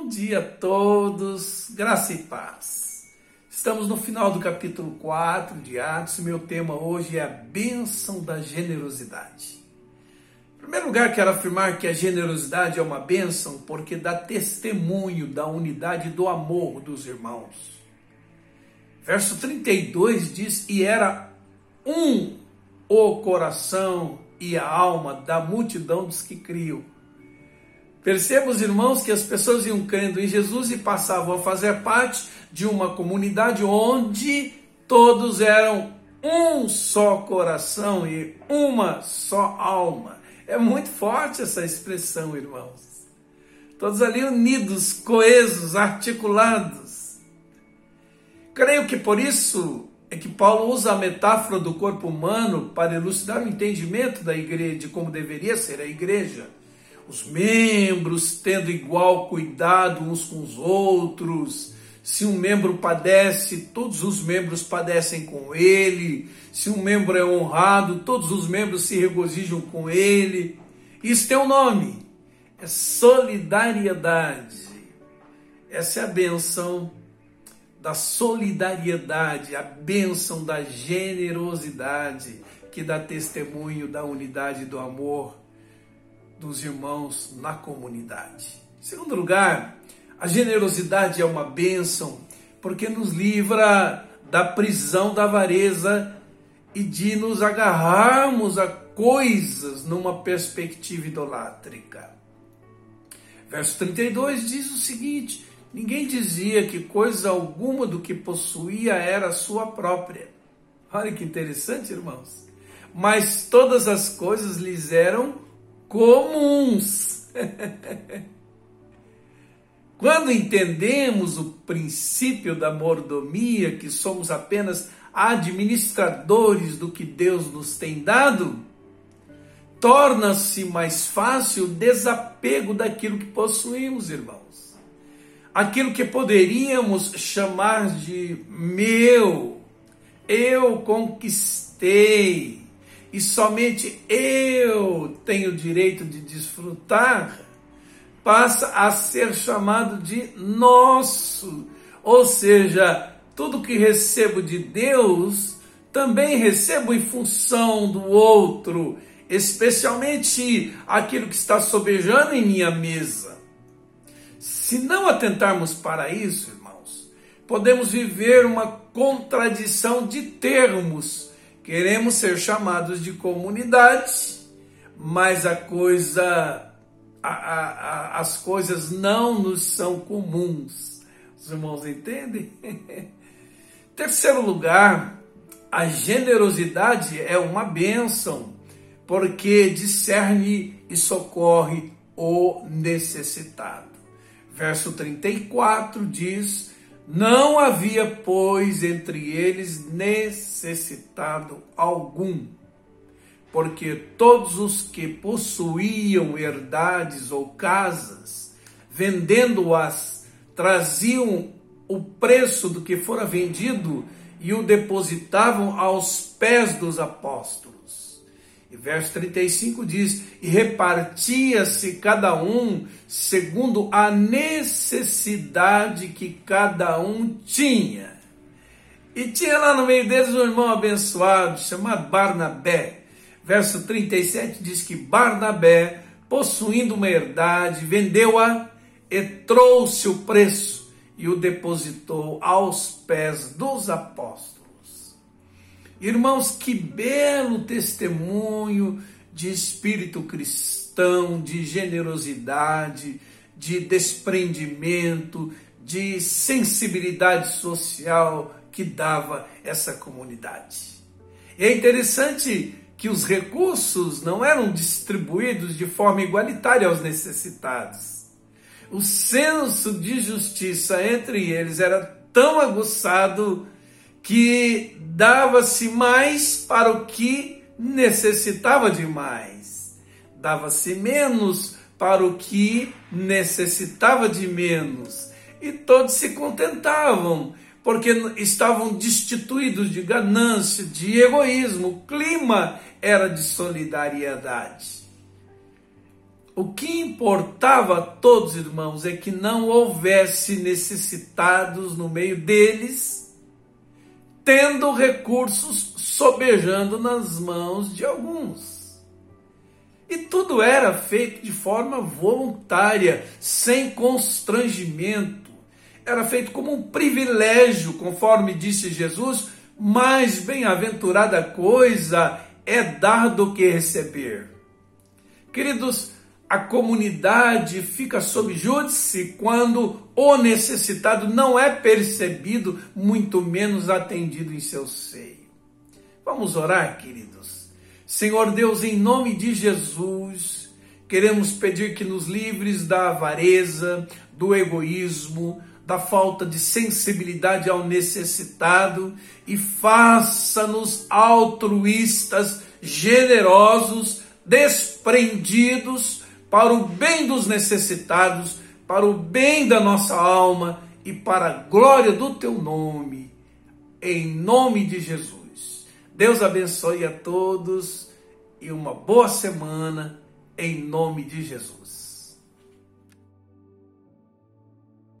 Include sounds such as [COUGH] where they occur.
Bom dia a todos, graça e paz. Estamos no final do capítulo 4 de Atos e meu tema hoje é a bênção da generosidade. Em primeiro lugar, quero afirmar que a generosidade é uma bênção porque dá testemunho da unidade do amor dos irmãos. Verso 32 diz: E era um o coração e a alma da multidão dos que criam Perceba, os irmãos, que as pessoas iam crendo em Jesus e passavam a fazer parte de uma comunidade onde todos eram um só coração e uma só alma. É muito forte essa expressão, irmãos. Todos ali unidos, coesos, articulados. Creio que por isso é que Paulo usa a metáfora do corpo humano para elucidar o entendimento da igreja, de como deveria ser a igreja os membros tendo igual cuidado uns com os outros. Se um membro padece, todos os membros padecem com ele. Se um membro é honrado, todos os membros se regozijam com ele. Isso tem um nome: é solidariedade. Essa é a benção da solidariedade, a benção da generosidade que dá testemunho da unidade do amor dos irmãos na comunidade. Em segundo lugar, a generosidade é uma bênção porque nos livra da prisão da avareza e de nos agarrarmos a coisas numa perspectiva idolátrica. Verso 32 diz o seguinte: Ninguém dizia que coisa alguma do que possuía era sua própria. Olha que interessante, irmãos. Mas todas as coisas lhes eram comuns. Quando entendemos o princípio da mordomia, que somos apenas administradores do que Deus nos tem dado, torna-se mais fácil o desapego daquilo que possuímos, irmãos. Aquilo que poderíamos chamar de meu, eu conquistei, e somente eu tenho o direito de desfrutar, passa a ser chamado de nosso. Ou seja, tudo que recebo de Deus, também recebo em função do outro, especialmente aquilo que está sobejando em minha mesa. Se não atentarmos para isso, irmãos, podemos viver uma contradição de termos Queremos ser chamados de comunidade, mas a coisa, a, a, a, as coisas não nos são comuns. Os irmãos entendem? [LAUGHS] Terceiro lugar, a generosidade é uma bênção, porque discerne e socorre o necessitado. Verso 34 diz: não havia, pois, entre eles necessitado algum, porque todos os que possuíam herdades ou casas, vendendo-as, traziam o preço do que fora vendido e o depositavam aos pés dos apóstolos e verso 35 diz: E repartia-se cada um segundo a necessidade que cada um tinha. E tinha lá no meio deles um irmão abençoado chamado Barnabé. Verso 37 diz que Barnabé, possuindo uma herdade, vendeu-a e trouxe o preço e o depositou aos pés dos apóstolos. Irmãos, que belo testemunho de espírito cristão, de generosidade, de desprendimento, de sensibilidade social que dava essa comunidade. É interessante que os recursos não eram distribuídos de forma igualitária aos necessitados. O senso de justiça entre eles era tão aguçado que dava-se mais para o que necessitava de mais, dava-se menos para o que necessitava de menos, e todos se contentavam, porque estavam destituídos de ganância, de egoísmo, o clima era de solidariedade. O que importava a todos, irmãos, é que não houvesse necessitados no meio deles, tendo recursos sobejando nas mãos de alguns. E tudo era feito de forma voluntária, sem constrangimento. Era feito como um privilégio, conforme disse Jesus, mais bem-aventurada coisa é dar do que receber. Queridos, a comunidade fica sob júdice quando o necessitado não é percebido, muito menos atendido em seu seio. Vamos orar, queridos. Senhor Deus, em nome de Jesus, queremos pedir que nos livres da avareza, do egoísmo, da falta de sensibilidade ao necessitado e faça-nos altruístas, generosos, desprendidos para o bem dos necessitados, para o bem da nossa alma e para a glória do teu nome, em nome de Jesus. Deus abençoe a todos e uma boa semana, em nome de Jesus.